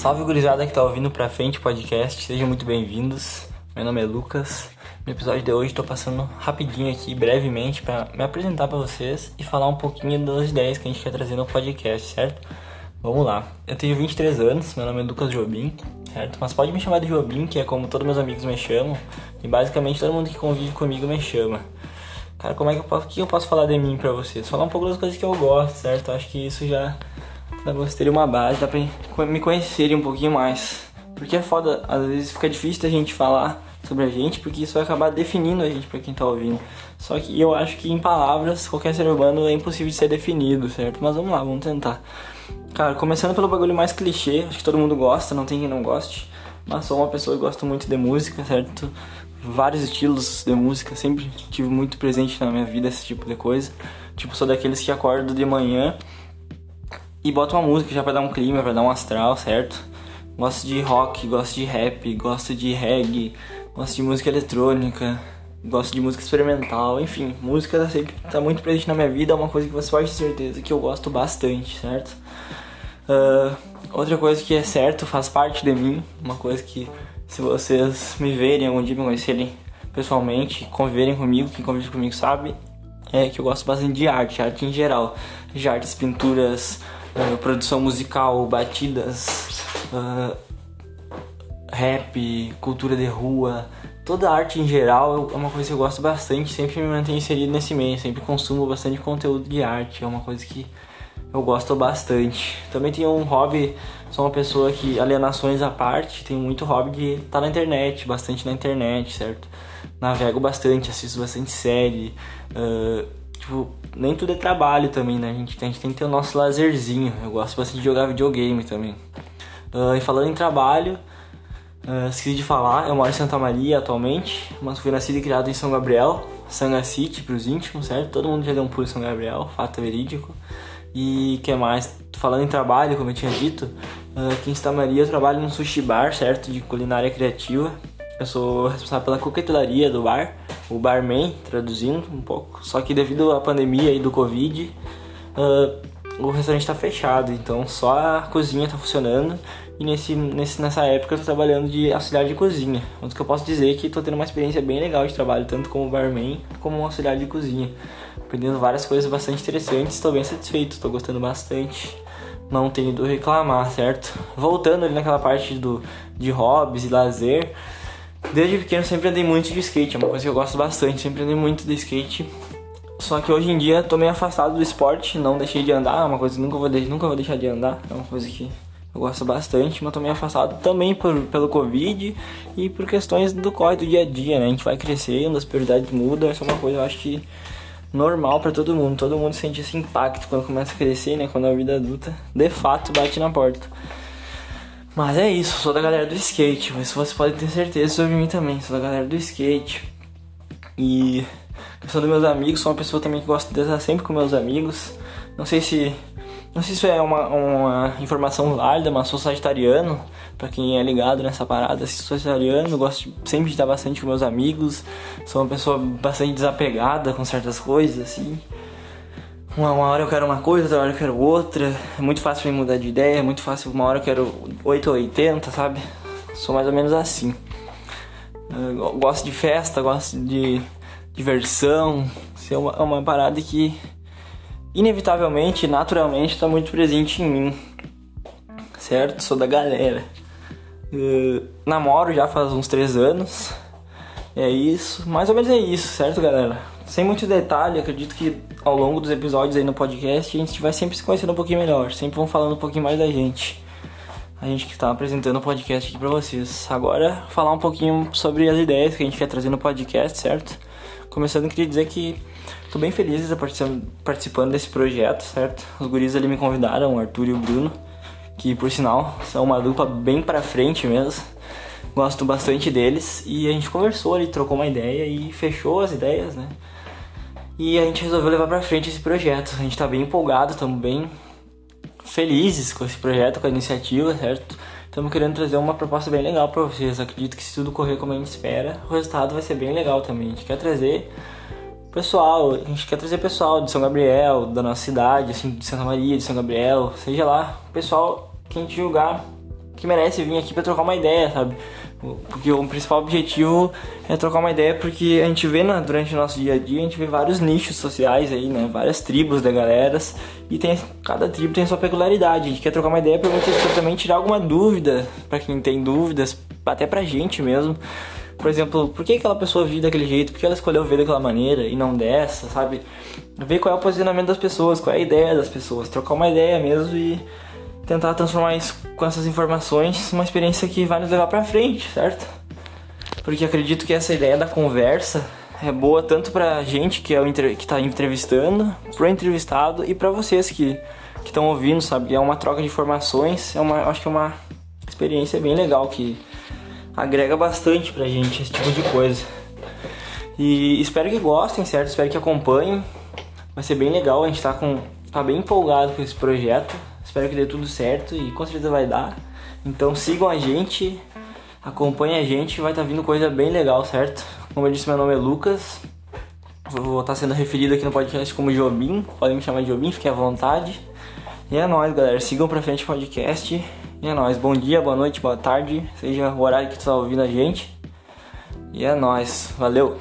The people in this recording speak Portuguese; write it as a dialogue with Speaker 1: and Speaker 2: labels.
Speaker 1: Salve gurizada que tá ouvindo pra frente podcast, sejam muito bem-vindos. Meu nome é Lucas. No episódio de hoje tô passando rapidinho aqui, brevemente, para me apresentar para vocês e falar um pouquinho das ideias que a gente quer trazer no podcast, certo? Vamos lá. Eu tenho 23 anos, meu nome é Lucas Jobim, certo? Mas pode me chamar de Jobim, que é como todos meus amigos me chamam, e basicamente todo mundo que convive comigo me chama. Cara, como é que eu posso, que eu posso falar de mim pra vocês? Falar um pouco das coisas que eu gosto, certo? Acho que isso já pra vocês terem uma base, dá pra me conhecerem um pouquinho mais. Porque é foda, às vezes fica difícil da gente falar sobre a gente, porque isso vai acabar definindo a gente pra quem tá ouvindo. Só que eu acho que em palavras, qualquer ser humano é impossível de ser definido, certo? Mas vamos lá, vamos tentar. Cara, começando pelo bagulho mais clichê, acho que todo mundo gosta, não tem quem não goste. Mas sou uma pessoa que gosta muito de música, certo? Vários estilos de música, sempre tive muito presente na minha vida esse tipo de coisa. Tipo, sou daqueles que acordo de manhã e boto uma música já pra dar um clima, pra dar um astral, certo? Gosto de rock, gosto de rap, gosto de reggae, gosto de música eletrônica, gosto de música experimental, enfim, música tá sempre tá muito presente na minha vida, é uma coisa que você pode ter certeza que eu gosto bastante, certo? Uh, outra coisa que é certo, faz parte de mim, uma coisa que se vocês me verem algum dia, me conhecerem pessoalmente, conviverem comigo, quem convive comigo sabe, é que eu gosto bastante de arte, arte em geral, de artes, pinturas, uh, produção musical, batidas, uh, rap, cultura de rua, toda a arte em geral é uma coisa que eu gosto bastante, sempre me mantenho inserido nesse meio, sempre consumo bastante conteúdo de arte, é uma coisa que eu gosto bastante. Também tenho um hobby, sou uma pessoa que, alienações à parte, tenho muito hobby de estar tá na internet, bastante na internet, certo? Navego bastante, assisto bastante série, uh, tipo, nem tudo é trabalho também, né? A gente, a gente tem que ter o nosso lazerzinho, eu gosto bastante de jogar videogame também. Uh, e falando em trabalho, uh, esqueci de falar, eu moro em Santa Maria atualmente, mas fui nascido e criado em São Gabriel, Sanga City pros íntimos, certo? Todo mundo já deu um pulo em São Gabriel, fato verídico. E que mais? Falando em trabalho, como eu tinha dito, uh, aqui em Santa Maria eu trabalho num sushi bar, certo? De culinária criativa. Eu sou responsável pela coquetelaria do bar, o barman, traduzindo um pouco. Só que devido à pandemia e do Covid, uh, o restaurante está fechado, então só a cozinha está funcionando. E nesse, nesse, nessa época eu tô trabalhando de auxiliar de cozinha. Onde que eu posso dizer que estou tendo uma experiência bem legal de trabalho, tanto como barman como auxiliar de cozinha. Aprendendo várias coisas bastante interessantes, estou bem satisfeito, estou gostando bastante. Não tenho do reclamar, certo? Voltando ali naquela parte do, de hobbies e lazer. Desde pequeno sempre andei muito de skate, é uma coisa que eu gosto bastante, sempre andei muito de skate só que hoje em dia tô meio afastado do esporte, não deixei de andar, é uma coisa que nunca vou, nunca vou deixar de andar, é uma coisa que eu gosto bastante, mas tô meio afastado também por, pelo Covid e por questões do corre do dia a dia, né? A gente vai crescendo, as prioridades mudam, essa é uma coisa eu acho que normal para todo mundo. Todo mundo sente esse impacto quando começa a crescer, né? Quando a vida adulta de fato bate na porta. Mas é isso, sou da galera do skate, mas você pode ter certeza sobre mim também, sou da galera do skate. E questão dos meus amigos, sou uma pessoa também que gosta de estar sempre com meus amigos. Não sei se. Não sei se é uma, uma informação válida, mas sou sagitariano, para quem é ligado nessa parada, sou sagitariano, gosto de, sempre de estar bastante com meus amigos, sou uma pessoa bastante desapegada com certas coisas, assim. Uma, uma hora eu quero uma coisa, outra hora eu quero outra. É muito fácil mim mudar de ideia, é muito fácil, uma hora eu quero 8 ou 80, sabe? Sou mais ou menos assim. Eu gosto de festa, gosto de diversão, ser uma, é uma parada que inevitavelmente, naturalmente está muito presente em mim, certo? Sou da galera. Namoro já faz uns três anos. É isso, mais ou menos é isso, certo, galera? Sem muito detalhe, acredito que ao longo dos episódios aí no podcast a gente vai sempre se conhecendo um pouquinho melhor, sempre vão falando um pouquinho mais da gente. A gente que está apresentando o podcast aqui para vocês. Agora, falar um pouquinho sobre as ideias que a gente quer trazer no podcast, certo? Começando, queria dizer que tô bem feliz de estar participando desse projeto, certo? Os guris ali me convidaram, o Arthur e o Bruno, que por sinal são uma dupla bem pra frente mesmo. Gosto bastante deles e a gente conversou ali, trocou uma ideia e fechou as ideias, né? E a gente resolveu levar pra frente esse projeto. A gente tá bem empolgado, estamos bem felizes com esse projeto, com a iniciativa, certo? Estamos querendo trazer uma proposta bem legal para vocês. Acredito que se tudo correr como a gente espera, o resultado vai ser bem legal também. A gente quer trazer pessoal, a gente quer trazer pessoal de São Gabriel, da nossa cidade, assim, de Santa Maria, de São Gabriel, seja lá, pessoal que a gente julgar que merece vir aqui para trocar uma ideia, sabe? Porque o principal objetivo é trocar uma ideia porque a gente vê na, durante o nosso dia a dia, a gente vê vários nichos sociais aí, né? Várias tribos da galera e tem cada tribo tem sua peculiaridade. A gente quer trocar uma ideia para também tirar alguma dúvida para quem tem dúvidas, até pra gente mesmo. Por exemplo, por que aquela pessoa vive daquele jeito? Por que ela escolheu ver daquela maneira e não dessa, sabe? Ver qual é o posicionamento das pessoas, qual é a ideia das pessoas, trocar uma ideia mesmo e tentar transformar isso com essas informações numa experiência que vai nos levar para frente, certo? Porque acredito que essa ideia da conversa é boa tanto pra gente que é o que tá entrevistando, pro entrevistado e para vocês que estão ouvindo, sabe? É uma troca de informações, é uma, acho que é uma experiência bem legal que agrega bastante pra gente esse tipo de coisa. E espero que gostem, certo? Espero que acompanhem. Vai ser bem legal, a gente tá com tá bem empolgado com esse projeto. Espero que dê tudo certo e com certeza vai dar. Então sigam a gente, acompanhem a gente, vai estar tá vindo coisa bem legal, certo? Como eu disse, meu nome é Lucas. Vou estar tá sendo referido aqui no podcast como Jobim. Podem me chamar de Jobim, fiquem à vontade. E é nóis, galera. Sigam pra frente o podcast. E é nóis. Bom dia, boa noite, boa tarde. Seja o horário que tu tá ouvindo a gente. E é nóis. Valeu.